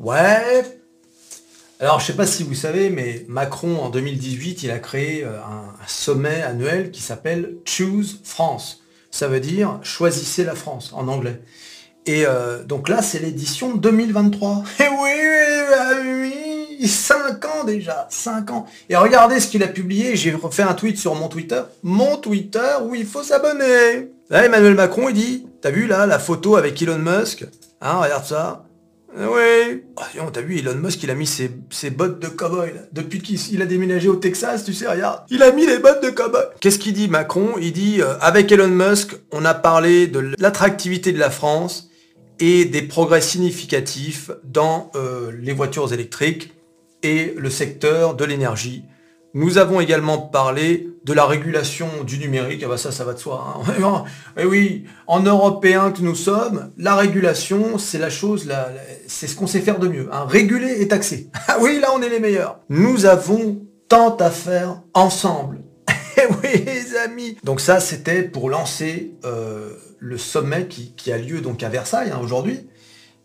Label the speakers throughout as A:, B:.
A: Ouais. Alors, je sais pas si vous savez, mais Macron, en 2018, il a créé euh, un, sommet annuel qui s'appelle Choose France. Ça veut dire choisissez la France en anglais. Et euh, donc là, c'est l'édition 2023. Et oui, bah oui, 5 ans déjà, 5 ans. Et regardez ce qu'il a publié, j'ai refait un tweet sur mon Twitter. Mon Twitter où il faut s'abonner. Là, Emmanuel Macron, il dit, t'as vu là, la photo avec Elon Musk? Hein, regarde ça. Eh Oui. Oh, t'as vu, Elon Musk, il a mis ses, bottes de cowboy, là. Depuis qu'il il a déménagé au Texas, tu sais, regarde. Il a mis les bottes de cowboy. Qu'est-ce qu'il dit, Macron? Il dit, euh, avec Elon Musk, on a parlé de l'attractivité de la France et des progrès significatifs dans euh, les voitures électriques et le secteur de l'énergie. Nous avons également parlé de la régulation du numérique. Ah bah ça, ça va de soi. Hein. Et oui, en européen que nous sommes, la régulation, c'est la chose, c'est ce qu'on sait faire de mieux. hein. Réguler et taxer. Ah oui, là, on est les meilleurs. Nous avons tant à faire ensemble. Eh oui, les amis. Donc ça, c'était pour lancer euh, le sommet qui, a lieu donc à Versailles hein, aujourd'hui,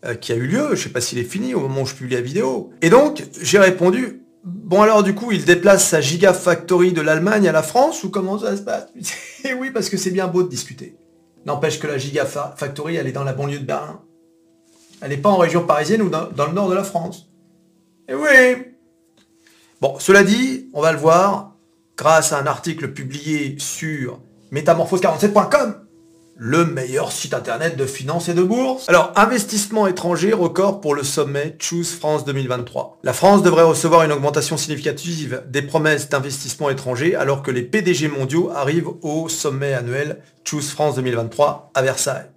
A: euh, qui a eu lieu. Je sais pas s'il est fini au moment où je publie la vidéo. Et donc, j'ai répondu. Bon alors du coup, il déplace sa gigafactory de l'Allemagne à la France ou comment ça se passe? Et oui, parce que c'est bien beau de discuter. N'empêche que la gigafactory, elle est dans la banlieue de Berlin. Elle n'est pas en région parisienne ou dans, dans le nord de la France. Et oui Bon, cela dit, on va le voir grâce à un article publié sur métamorphose47.com, le meilleur site internet de finance et de bourse. Alors, investissement étranger record pour le sommet Choose France 2023. La France devrait recevoir une augmentation significative des promesses d'investissement étranger alors que les PDG mondiaux arrivent au sommet annuel Choose France 2023 à Versailles.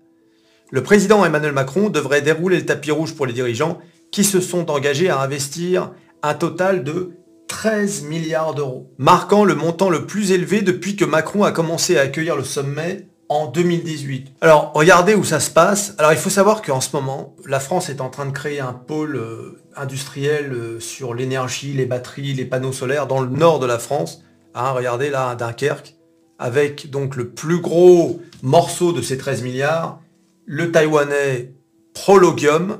A: Le président Emmanuel Macron devrait dérouler le tapis rouge pour les dirigeants qui se sont engagés à investir un total de 13 milliards d'euros, marquant le montant le plus élevé depuis que Macron a commencé à accueillir le sommet en 2018. Alors, regardez où ça se passe. Alors, il faut savoir qu'en ce moment, la France est en train de créer un pôle euh, industriel euh, sur l'énergie, les batteries, les panneaux solaires dans le nord de la France. Hein, regardez là, Dunkerque, avec donc le plus gros morceau de ces 13 milliards, le taïwanais Prologium,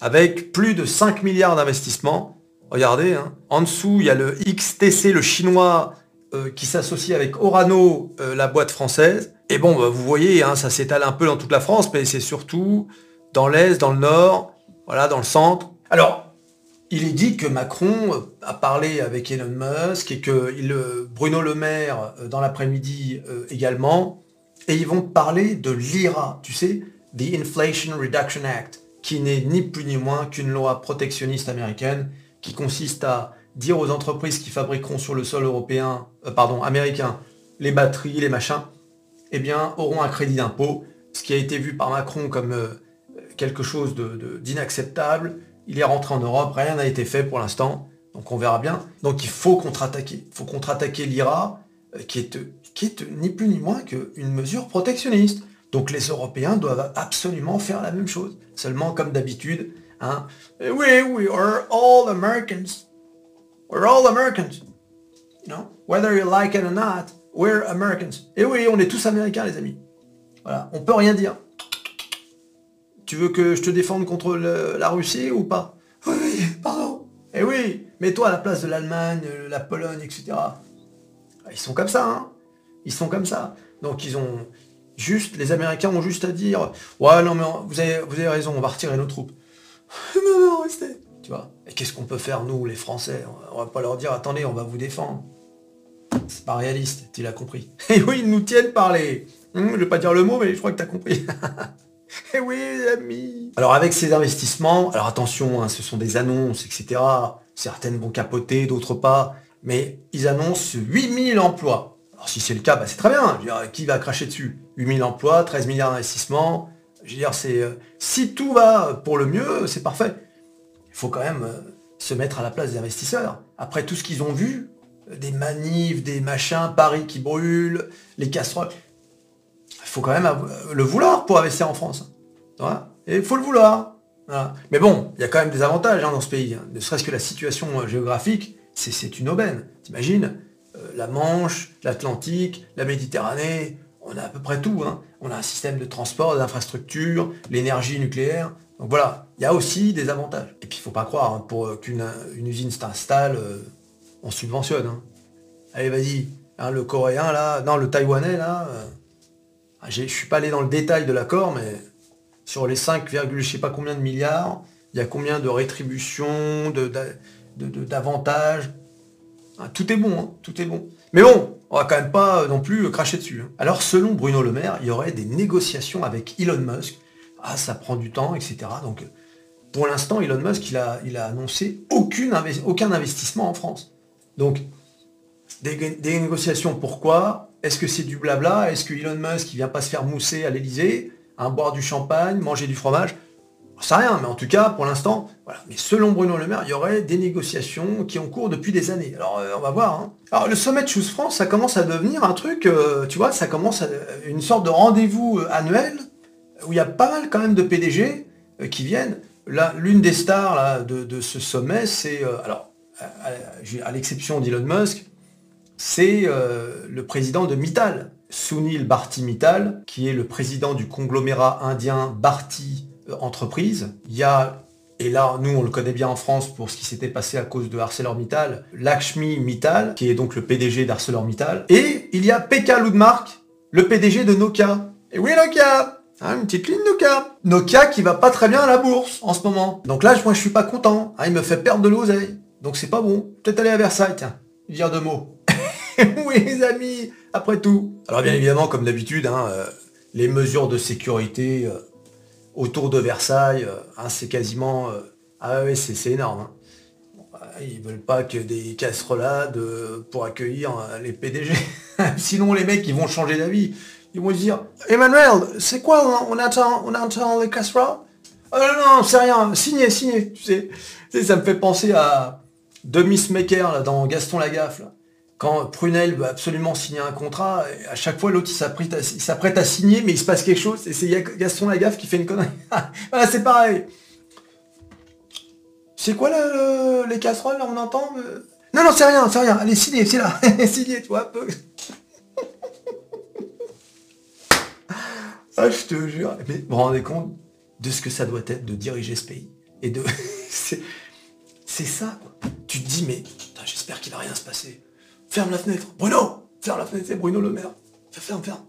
A: avec plus de 5 milliards d'investissements. Regardez, hein. en dessous, il y a le XTC, le chinois, euh, qui s'associe avec Orano, la boîte française. Et bon, bah, vous voyez, hein, ça s'étale un peu dans toute la France, mais c'est surtout dans l'Est, dans le Nord, voilà, dans le centre. Alors, il est dit que Macron euh, a parlé avec Elon Musk et que euh, Bruno Le Maire, euh, dans l'après-midi également, et ils vont parler de l'IRA, tu sais, The Inflation Reduction Act, qui n'est ni plus ni moins qu'une loi protectionniste américaine qui consiste à dire aux entreprises qui fabriqueront sur le sol européen, pardon, américain, les batteries, les machins, eh bien, auront un crédit d'impôt, ce qui a été vu par Macron comme euh, quelque chose d'inacceptable. Il est rentré en Europe, rien n'a été fait pour l'instant, donc on verra bien. Donc il faut contre-attaquer. Il faut contre-attaquer l'IRA, euh, qui est, ni plus ni moins qu'une mesure protectionniste. Donc les Européens doivent absolument faire la même chose. Seulement, comme d'habitude, hein, eh oui, we are all Americans. We're all Americans. You know, whether you like it or not, we're Americans. Et oui, on est tous américains, les amis. Voilà, on peut rien dire. Tu veux que je te défende contre la Russie ou pas? Oui, oui, pardon. Eh oui, mets-toi à la place de l'Allemagne, euh, la Pologne, etc. Ah, Ils sont comme ça, hein. Ils sont comme ça. Donc ils ont juste, les Américains ont juste à dire, ouais, non mais vous avez, vous avez raison, on va retirer nos troupes. non, non, restez. Tu vois? Et qu'est-ce qu'on peut faire, nous, les Français? On va pas leur dire, attendez, on va vous défendre. C'est pas réaliste, tu l'as compris. Et oui, ils nous tiennent par les... Hum, je vais pas dire le mot, mais je crois que t'as compris. Eh oui, amis. Alors avec ces investissements, alors attention, hein, ce sont des annonces, etc. Certaines vont capoter, d'autres pas. Mais ils annoncent 8000 emplois. Alors si c'est le cas, bah, c'est très bien. Qui va cracher dessus? 8000 emplois, 13 milliards d'investissements. Je veux dire, c'est euh, si tout va pour le mieux, c'est parfait. Il faut quand même euh, se mettre à la place des investisseurs. Après tout ce qu'ils ont vu, des manifs, des machins, Paris qui brûle, les casseroles. Il faut quand même le vouloir pour investir en France. Et il faut le vouloir. Mais bon, il y a quand même des avantages hein, dans ce pays. hein. Ne serait-ce que la situation euh, géographique, c'est- une aubaine. T'imagines euh, La Manche, l'Atlantique, la Méditerranée, on a à peu près tout. hein. On a un système de transport, d'infrastructures, l'énergie nucléaire. Donc voilà, il y a aussi des avantages. Et puis il faut pas croire, hein, pour qu'une usine s'installe, euh, on subventionne. Hein. Allez, vas-y, hein, le coréen là, non, le taïwanais là, euh, ah, je suis pas allé dans le détail de l'accord, mais sur les 5, je sais pas combien de milliards, il y a combien de rétributions, d'avantages. Ah, tout est bon, tout est bon. Mais bon, on va quand même pas non plus cracher dessus. Alors selon Bruno Le Maire, il y aurait des négociations avec Elon Musk ah, ça prend du temps, etc. Donc, pour l'instant, Elon Musk, il a, il a annoncé aucun investissement en France. Donc, des, négociations, pourquoi? Est-ce que c'est du blabla? Est-ce que Elon Musk, il vient pas se faire mousser à l'Elysée, boire du champagne, manger du fromage? Ça rien, mais en tout cas, pour l'instant, voilà. Mais selon Bruno Le Maire, il y aurait des négociations qui ont cours depuis des années. Alors, euh, on va voir. Hein. Alors, le sommet de Choose France, ça commence à devenir un truc, euh, tu vois, ça commence à une sorte de rendez-vous euh, annuel où il y a pas mal quand même de PDG euh, qui viennent. L'une des stars là, de, ce sommet, c'est, euh, alors, à, l'exception d'Elon Musk, c'est euh, le président de Mittal, Sunil Bharti Mittal, qui est le président du conglomérat indien Bharti Entreprise. Il y a, et là, nous, on le connaît bien en France pour ce qui s'était passé à cause de ArcelorMittal, Lakshmi Mittal, qui est donc le PDG d'ArcelorMittal. Et il y a Pekka Ludmark, le PDG de Nokia. Et oui, Nokia Hein, une petite ligne Nokia. Nokia qui va pas très bien à la bourse en ce moment. Donc là, moi, je suis pas content. Hein, il me fait perdre de l'oseille. Donc c'est pas bon. Peut-être aller à Versailles, tiens. Dire deux mots. oui, les amis, après tout. Alors bien évidemment, comme d'habitude, hein, euh, les mesures de sécurité euh, autour de Versailles, euh, c'est quasiment... ah oui, c'est énorme. Bah, ils veulent pas que des casserolades pour accueillir les PDG. Sinon, les mecs, ils vont changer d'avis. Ils vont dire, Emmanuel, c'est quoi on, attend, on attend les casseroles? Oh, Non, non, c'est rien, signé, signé, tu sais. Ça me fait penser à Demi Smaker là, dans Gaston Lagaffe. Quand Prunel veut absolument signer un contrat, à chaque fois l'autre il s'apprête à, signer, mais il se passe quelque chose, et c'est Gaston Lagaffe qui fait une connerie. voilà, c'est pareil. C'est quoi les casseroles, là, on entend euh? Non, non, c'est rien, c'est rien. Allez, signé, c'est là. un peu. Ah, je te jure. Mais vous vous rendez compte de ce que ça doit être de diriger ce pays. Et de. C'est ça, quoi. Tu te dis, mais j'espère qu'il va rien se passer. Ferme la fenêtre. Bruno Ferme la fenêtre, c'est Bruno Le Maire. Ferme, ferme.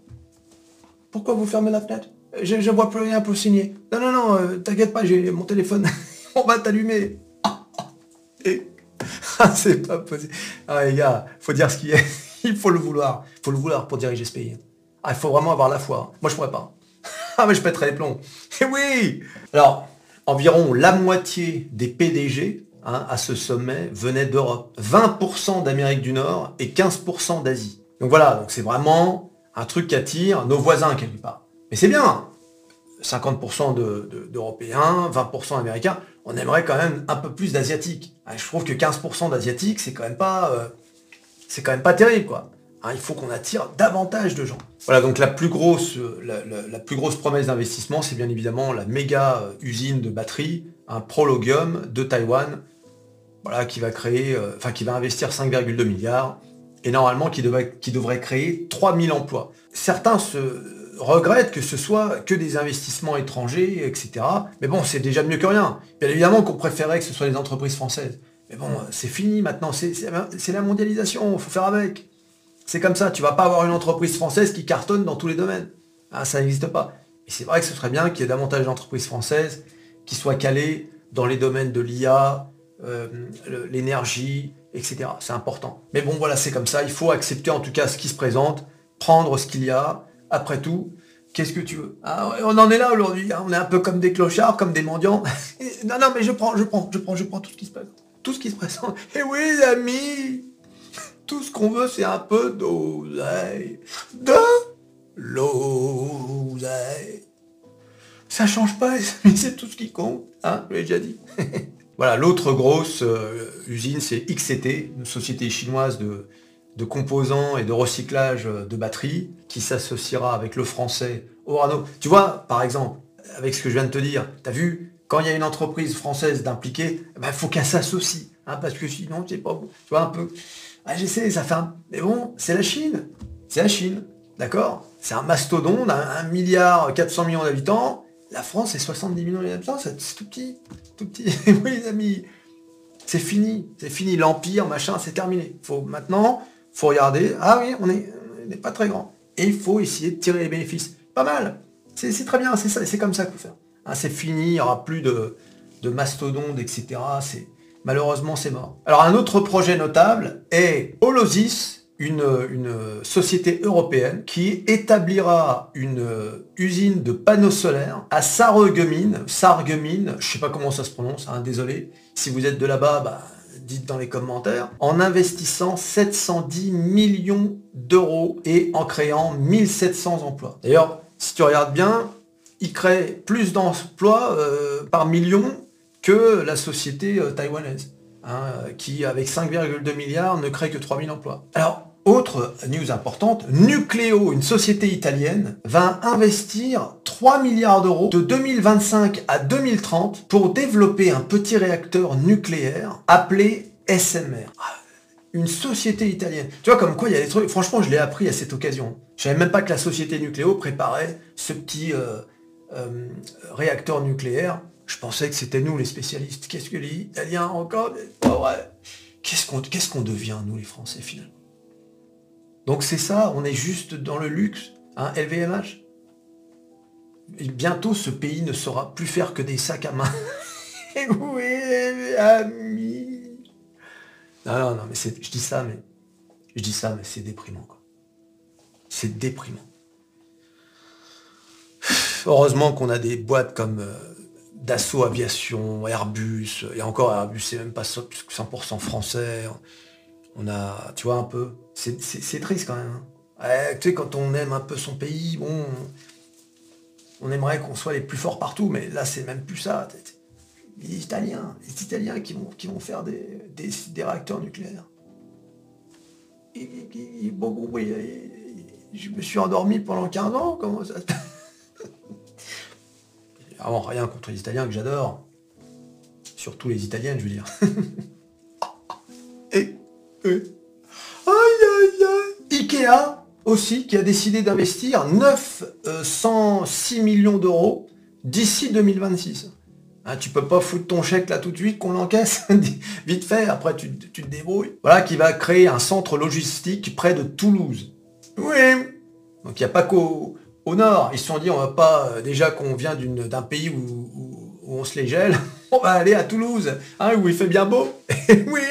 A: Pourquoi vous fermez la fenêtre? Je, ne vois plus rien pour signer. Non, non, non, euh, t'inquiète pas, j'ai mon téléphone. On va t'allumer. Et... Ah, c'est pas possible. Ah, les gars, faut dire ce qu'il est. Il faut le vouloir. Il faut le vouloir pour diriger ce pays. Ah, il faut vraiment avoir la foi. Moi, je pourrais pas. Ah mais je pèterai les plombs. Et oui Alors, environ la moitié des PDG hein, à ce sommet venaient d'Europe. 20% d'Amérique du Nord et 15% d'Asie. Donc voilà, donc c'est vraiment un truc qui attire nos voisins quelque part. Mais c'est bien 50% d'Européens, 20% d'Américains, on aimerait quand même un peu plus d'Asiatiques. Ah, je trouve que 15% d'Asiatiques, c'est quand même pas... Euh, c'est quand même pas terrible, quoi. Hein, il faut qu'on attire davantage de gens. Voilà, donc la plus grosse, la, plus grosse promesse d'investissement, c'est bien évidemment la méga euh, usine de batterie, un Prologium de Taïwan, qui va créer, euh, enfin qui va investir 5,2 milliards, et normalement qui devrait, qui devrait créer 3000 emplois. Certains se regrettent que ce soit que des investissements étrangers, etc. Mais bon, c'est déjà mieux que rien. Bien évidemment qu'on préférait que ce soit des entreprises françaises. Mais bon, c'est fini maintenant, c'est la mondialisation, il faut faire avec. C'est comme ça, tu vas pas avoir une entreprise française qui cartonne dans tous les domaines. Ah, ça n'existe pas. Et c'est vrai que ce serait bien qu'il y ait davantage d'entreprises françaises qui soient calées dans les domaines de l'IA, euh, l'énergie, etc. C'est important. Mais bon, voilà, c'est comme ça. Il faut accepter en tout cas ce qui se présente, prendre ce qu'il y a. Après tout, qu'est-ce que tu veux? Ah, On en est là aujourd'hui. Hein. On est un peu comme des clochards, comme des mendiants. non, non, mais je prends, je prends, je prends, je prends tout ce qui se présente. Tout ce qui se présente. Et oui, amis tout ce qu'on veut, c'est un peu d'oseille. De l'oseille. Ça change pas, mais c'est tout ce qui compte. Hein, je l'ai déjà dit. Voilà, l'autre grosse euh, usine, c'est XCT, une société chinoise de, de composants et de recyclage de batteries, qui s'associera avec le français Orano. Tu vois, par exemple, avec ce que je viens de te dire, tu as vu, quand il y a une entreprise française d'impliquer, il ben, faut qu'elle s'associe, hein, parce que sinon, c'est pas bon. Tu vois, un peu. Ah, j'essaie, ça fait un... Mais bon, c'est la Chine. C'est la Chine. D'accord? C'est un mastodonte, un, milliard 400 millions d'habitants. La France, c'est 70 millions d'habitants, c'est tout petit. Tout petit. oui, les amis. C'est fini. C'est fini. L'Empire, machin, c'est terminé. Faut maintenant, faut regarder. Ah oui, on n'est pas très grand. Et il faut essayer de tirer les bénéfices. Pas mal. C'est très bien. C'est comme ça qu'il faut faire. Hein, c'est fini. Il n'y aura plus de, de etc. Malheureusement, c'est mort. Alors, un autre projet notable est Holosis, une, société européenne qui établira une usine de panneaux solaires à Sarreguemines, Sarreguemines, je sais pas comment ça se prononce, hein, désolé. Si vous êtes de là-bas, bah, dites dans les commentaires, en investissant 710 millions d'euros et en créant 1700 emplois. D'ailleurs, si tu regardes bien, il crée plus d'emplois euh, par million que la société euh, taïwanaise. Hein, qui, avec 5,2 milliards, ne crée que 3000 emplois. Alors, autre news importante, Nucléo, une société italienne, va investir 3 milliards d'euros de 2025 à 2030 pour développer un petit réacteur nucléaire appelé SMR. Ah, une société italienne. Tu vois, comme quoi il y a des trucs. Franchement, je l'ai appris à cette occasion. Je savais même pas que la société Nucléo préparait ce petit euh, euh, réacteur nucléaire. Je pensais que c'était nous les spécialistes. Qu'est-ce que les Italiens encore Qu'est-ce qu'on qu'est-ce qu'on devient, nous les Français, finalement? Donc c'est ça, on est juste dans le luxe, hein, LVMH. Et bientôt, ce pays ne saura plus faire que des sacs à main. oui, ami. Non, non, non, mais je dis ça, mais je dis ça, mais c'est déprimant. C'est déprimant. Heureusement qu'on a des boîtes comme euh, Dassault Aviation, Airbus, et encore Airbus, c'est même pas 100% français. On a, tu vois, un peu, c'est triste quand même. Hein. tu sais, quand on aime un peu son pays, bon, on aimerait qu'on soit les plus forts partout, mais là, c'est même plus ça. Les Italiens, les Italiens qui vont, qui vont faire des, réacteurs nucléaires. bon, oui, je me suis endormi pendant 15 ans, comment ça Rien contre les Italiens que j'adore. Surtout les Italiennes, je veux dire. et, et Ikea aussi, qui a décidé d'investir 906 millions d'euros d'ici 2026. Hein, tu peux pas foutre ton chèque là tout de suite qu'on l'encaisse, vite fait, après tu, te débrouilles. Voilà, qui va créer un centre logistique près de Toulouse. Oui. Donc il n'y a pas qu'au au nord. Ils se sont dit, on va pas, euh, déjà qu'on vient d'un pays où, on se les gèle, on va aller à Toulouse, hein, où il fait bien beau. oui,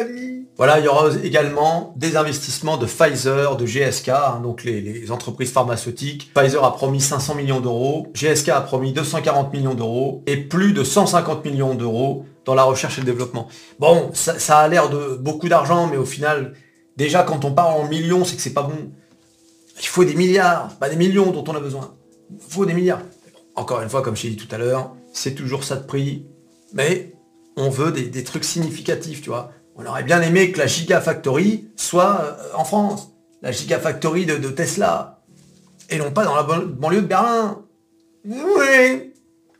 A: amis. Voilà, il y aura également des investissements de Pfizer, de GSK, hein, donc les, entreprises pharmaceutiques. Pfizer a promis 500 millions d'euros, GSK a promis 240 millions d'euros et plus de 150 millions d'euros dans la recherche et le développement. Bon, ça, a l'air de beaucoup d'argent, mais au final, déjà quand on parle en millions, c'est que c'est pas bon. Il faut des milliards, pas des millions dont on a besoin. Il faut des milliards. Encore une fois, comme je l'ai dit tout à l'heure, c'est toujours ça de prix, mais on veut des, trucs significatifs, tu vois. On aurait bien aimé que la Gigafactory soit euh, en France, la Gigafactory de, de Tesla, et non pas dans la banlieue de Berlin. Oui.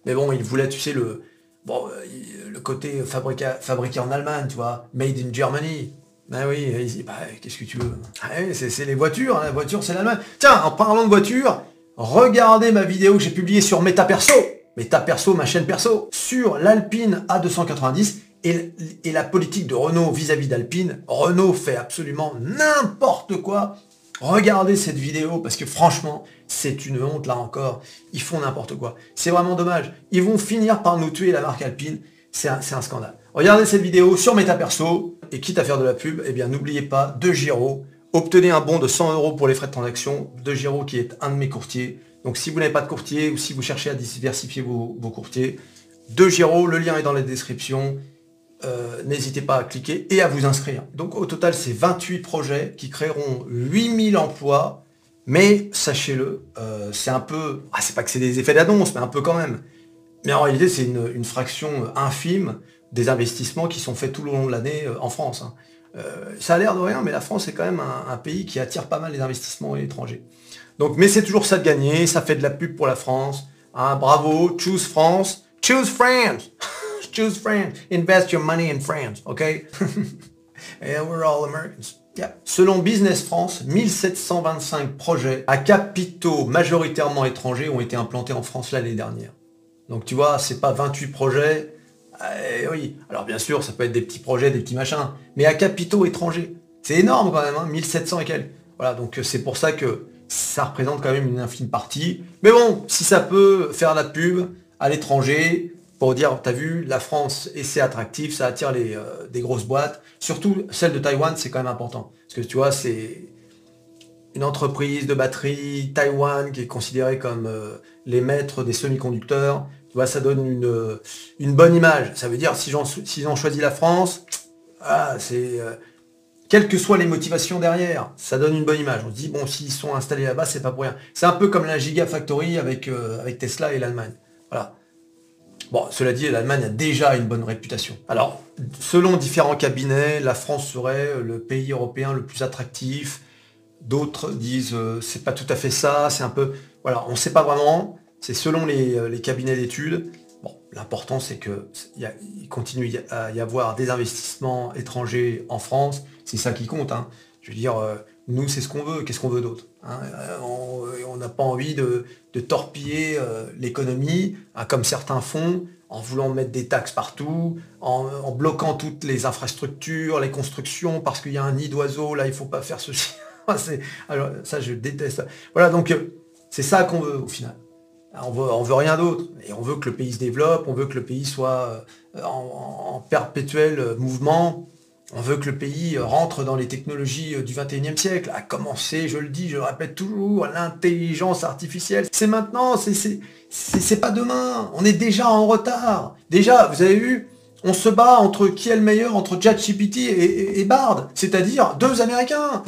A: Mais bon, il voulait, tu sais, le, bon, euh, le côté fabriqué, fabriqué en Allemagne, tu vois, made in Germany. Ben oui, bah, qu'est-ce que tu veux? Ah C'est les voitures, hein, la voiture c'est l'Allemagne. Tiens, en parlant de voiture, regardez ma vidéo que j'ai publiée sur MetaPerso. MetaPerso, ma chaîne perso, sur l'Alpine A290 et, la politique de Renault vis-à-vis d'Alpine, Renault fait absolument n'importe quoi. Regardez cette vidéo parce que franchement, c'est une honte là encore. Ils font n'importe quoi. C'est vraiment dommage. Ils vont finir par nous tuer la marque Alpine. C'est un, scandale. Regardez cette vidéo sur Perso et quitte à faire de la pub, eh bien n'oubliez pas de Giro. Obtenez un bon de 100 euros pour les frais de transaction de Giro qui est un de mes courtiers. Donc si vous n'avez pas de courtier ou si vous cherchez à diversifier vos, vos courtiers, de Giro, le lien est dans la description. Euh, n'hésitez pas à cliquer et à vous inscrire. Donc au total, c'est 28 projets qui créeront 8000 emplois. Mais sachez-le, euh, c'est un peu... Ah, c'est pas que c'est des effets d'annonce, mais un peu quand même. Mais en réalité, c'est une, fraction infime des investissements qui sont faits tout le long de l'année euh, en France. Hein. ça a l'air de rien, mais la France est quand même un, pays qui attire pas mal les investissements étrangers. Donc, mais c'est toujours ça de gagner, ça fait de la pub pour la France. Hein, bravo, choose France, choose France choose France. Invest your money in France, okay? And we're all Americans. Yeah. Selon Business France, 1725 projets à capitaux majoritairement étrangers ont été implantés en France l'année dernière. Donc tu vois, c'est pas 28 projets. Eh oui, alors bien sûr, ça peut être des petits projets, des petits machins, mais à capitaux étrangers. C'est énorme quand même, hein, 1700 et quelques. Voilà, donc euh, c'est pour ça que ça représente quand même une infime partie. Mais bon, si ça peut faire la pub à l'étranger, pour dire, t'as vu, la France, et c'est attractif, ça attire les, euh, des grosses boîtes. Surtout celle de Taïwan, c'est quand même important. Parce que tu vois, c'est une entreprise de batterie, Taïwan, qui est considérée comme euh, les maîtres des semi-conducteurs. Tu vois, ça donne une, une bonne image. Ça veut dire, s'ils si ont choisi la France, ah, c'est... Euh, quelles que soient les motivations derrière, ça donne une bonne image. On se dit, bon, s'ils sont installés là-bas, c'est pas pour rien. C'est un peu comme la Gigafactory avec, avec Tesla et l'Allemagne. Voilà. Bon, cela dit, l'Allemagne a déjà une bonne réputation. Alors, selon différents cabinets, la France serait le pays européen le plus attractif. D'autres disent euh, c'est pas tout à fait ça, c'est un peu. Voilà, on ne sait pas vraiment. C'est selon les, euh, cabinets d'études. Bon, l'important c'est qu'il continue à y avoir des investissements étrangers en France. C'est ça qui compte. Hein. Je veux dire, euh, nous, c'est ce qu'on veut. Qu'est-ce qu'on veut d'autre hein euh, On n'a pas envie de, torpiller l'économie, hein, comme certains font, en voulant mettre des taxes partout, en, bloquant toutes les infrastructures, les constructions, parce qu'il y a un nid d'oiseaux, là, il ne faut pas faire ceci. Alors, ça, je déteste. Voilà, donc, c'est ça qu'on veut, au final. On veut, veut rien d'autre. Et on veut que le pays se développe, on veut que le pays soit en perpétuel mouvement, on veut que le pays rentre dans les technologies du 21e siècle, à commencer, je le dis, je le répète toujours, l'intelligence artificielle. C'est maintenant, c'est pas demain. On est déjà en retard. Déjà, vous avez vu, on se bat entre qui est le meilleur, entre ChatGPT et, et, Bard, c'est-à-dire deux Américains.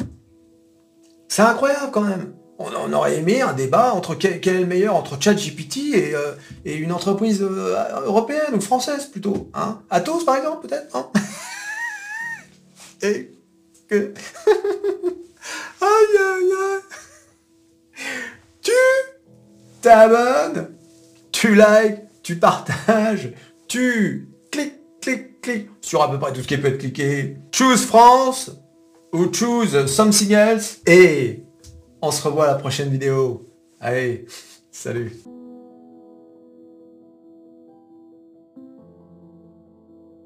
A: C'est incroyable quand même. On, aurait aimé un débat entre quel, est le meilleur entre ChatGPT et, euh, et une entreprise euh, européenne ou française plutôt. Hein Atos par exemple peut-être et que... aïe aïe aïe Tu t'abonnes, tu likes, tu partages, tu cliques, cliques, cliques sur à peu près tout ce qui peut être cliqué. Choose France ou choose something else? Et on se revoit à la prochaine vidéo. Allez, salut